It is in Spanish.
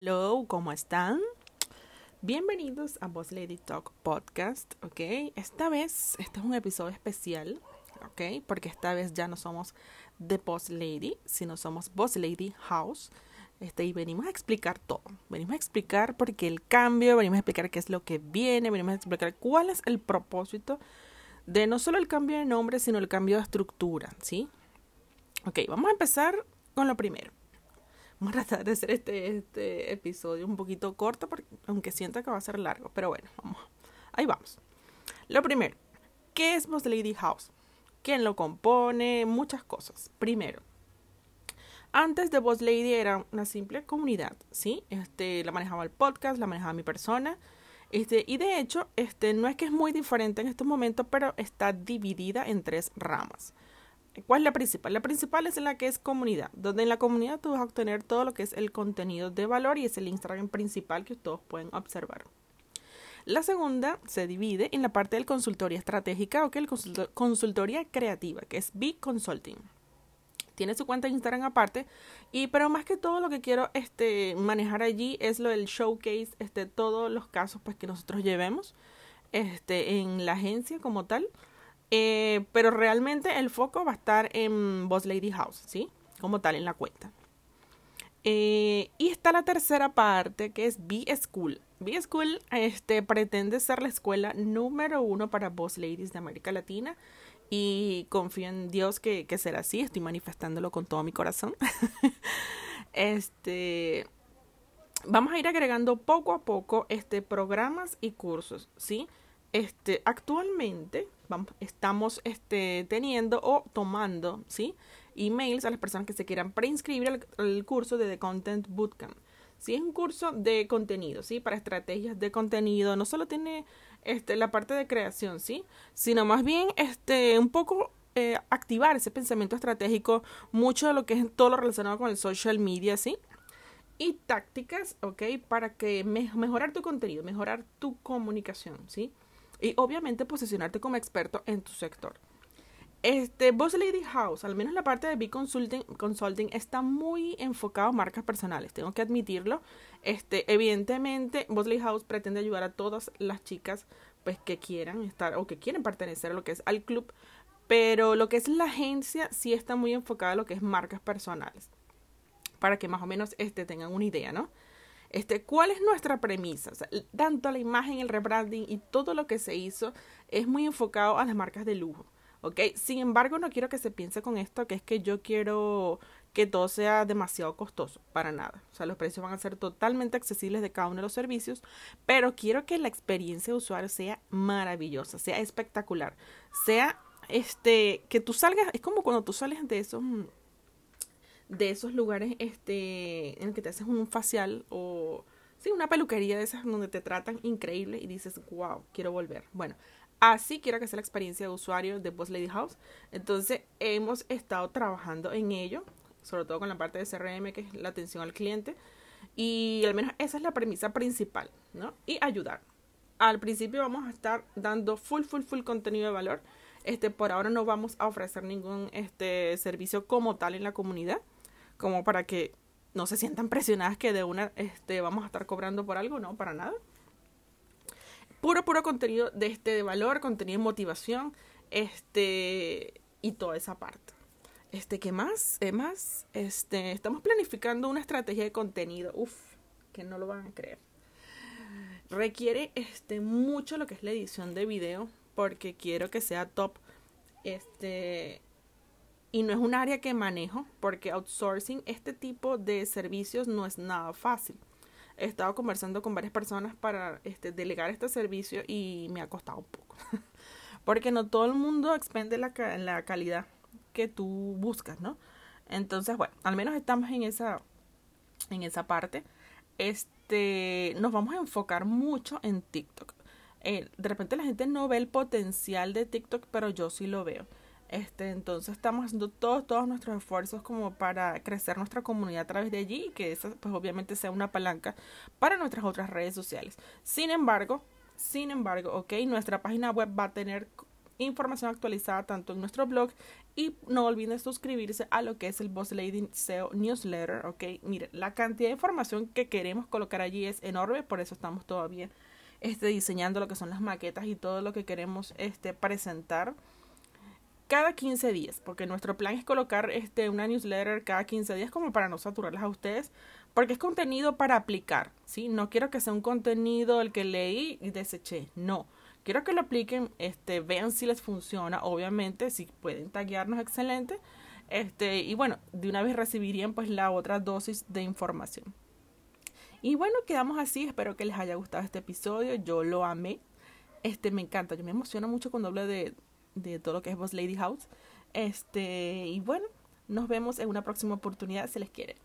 Hello, ¿cómo están? Bienvenidos a Boss Lady Talk Podcast, ¿ok? Esta vez, este es un episodio especial, ¿ok? Porque esta vez ya no somos The Boss Lady, sino somos Boss Lady House. Este, y venimos a explicar todo. Venimos a explicar por qué el cambio, venimos a explicar qué es lo que viene, venimos a explicar cuál es el propósito de no solo el cambio de nombre, sino el cambio de estructura, ¿sí? Ok, vamos a empezar con lo primero. Vamos a tratar de hacer este, este episodio un poquito corto, porque, aunque siento que va a ser largo, pero bueno, vamos. Ahí vamos. Lo primero, ¿qué es Boss Lady House? ¿Quién lo compone? Muchas cosas. Primero, antes de Boss Lady era una simple comunidad, ¿sí? Este, la manejaba el podcast, la manejaba mi persona. Este, y de hecho, este, no es que es muy diferente en estos momentos, pero está dividida en tres ramas. ¿Cuál es la principal? La principal es la que es comunidad, donde en la comunidad tú vas a obtener todo lo que es el contenido de valor y es el Instagram principal que todos pueden observar. La segunda se divide en la parte del consultoría estratégica o que el consultoría creativa, que es Big Consulting. Tiene su cuenta de Instagram aparte, y pero más que todo lo que quiero este, manejar allí es lo del showcase, este, todos los casos pues, que nosotros llevemos este, en la agencia como tal eh, pero realmente el foco va a estar en Boss Lady House, ¿sí? Como tal, en la cuenta. Eh, y está la tercera parte, que es B-School. B-School este, pretende ser la escuela número uno para Boss Ladies de América Latina. Y confío en Dios que, que será así. Estoy manifestándolo con todo mi corazón. este vamos a ir agregando poco a poco este programas y cursos, ¿sí? Este, actualmente estamos este, teniendo o tomando, ¿sí? Emails a las personas que se quieran preinscribir al, curso de The Content Bootcamp. Sí, es un curso de contenido, ¿sí? Para estrategias de contenido. No solo tiene este, la parte de creación, ¿sí? Sino más bien este, un poco eh, activar ese pensamiento estratégico, mucho de lo que es todo lo relacionado con el social media, ¿sí? Y tácticas, ¿ok? Para que mejorar tu contenido, mejorar tu comunicación, ¿sí? Y obviamente posicionarte como experto en tu sector. Este, Boss Lady House, al menos la parte de B Consulting, Consulting está muy enfocado a marcas personales, tengo que admitirlo. Este, evidentemente, Boss Lady House pretende ayudar a todas las chicas pues que quieran estar o que quieren pertenecer a lo que es al club, pero lo que es la agencia sí está muy enfocada a lo que es marcas personales. Para que más o menos este tengan una idea, ¿no? Este, ¿Cuál es nuestra premisa? tanto la imagen, el rebranding y todo lo que se hizo es muy enfocado a las marcas de lujo. ¿ok? Sin embargo, no quiero que se piense con esto que es que yo quiero que todo sea demasiado costoso, para nada. O sea, los precios van a ser totalmente accesibles de cada uno de los servicios, pero quiero que la experiencia de usuario sea maravillosa, sea espectacular, sea este que tú salgas, es como cuando tú sales de esos mm, de esos lugares este, en el que te haces un facial o sí, una peluquería de esas donde te tratan increíble y dices, wow, quiero volver. Bueno, así quiero que sea la experiencia de usuario de Boss Lady House. Entonces, hemos estado trabajando en ello, sobre todo con la parte de CRM, que es la atención al cliente. Y al menos esa es la premisa principal, ¿no? Y ayudar. Al principio vamos a estar dando full, full, full contenido de valor. Este, por ahora no vamos a ofrecer ningún este, servicio como tal en la comunidad como para que no se sientan presionadas que de una este, vamos a estar cobrando por algo, no, para nada. Puro, puro contenido de este de valor, contenido de motivación, este, y toda esa parte. Este, ¿qué más? ¿Qué más? Este, estamos planificando una estrategia de contenido. Uf, que no lo van a creer. Requiere este mucho lo que es la edición de video porque quiero que sea top. Este, y no es un área que manejo porque outsourcing este tipo de servicios no es nada fácil. He estado conversando con varias personas para este, delegar este servicio y me ha costado un poco. porque no todo el mundo expende la, calidad que tú buscas, ¿no? Entonces, bueno, al menos estamos en esa, en esa parte. Este, nos vamos a enfocar mucho en TikTok. Eh, de repente la gente no ve el potencial de TikTok, pero yo sí lo veo. Este, entonces estamos haciendo todos, todos nuestros esfuerzos como para crecer nuestra comunidad a través de allí y que esa pues obviamente sea una palanca para nuestras otras redes sociales. Sin embargo, sin embargo, ok, nuestra página web va a tener información actualizada tanto en nuestro blog y no olviden suscribirse a lo que es el Boss Lady SEO Newsletter, ¿ok? Mire, la cantidad de información que queremos colocar allí es enorme, por eso estamos todavía este, diseñando lo que son las maquetas y todo lo que queremos este, presentar cada 15 días, porque nuestro plan es colocar este, una newsletter cada 15 días como para no saturarlas a ustedes, porque es contenido para aplicar, ¿sí? No quiero que sea un contenido el que leí y deseché, no. Quiero que lo apliquen, este, vean si les funciona, obviamente, si pueden taguearnos, excelente. Este, y bueno, de una vez recibirían pues la otra dosis de información. Y bueno, quedamos así, espero que les haya gustado este episodio, yo lo amé. Este me encanta, yo me emociono mucho cuando hablo de, de todo lo que es Boss Lady House. Este, y bueno, nos vemos en una próxima oportunidad si les quiere.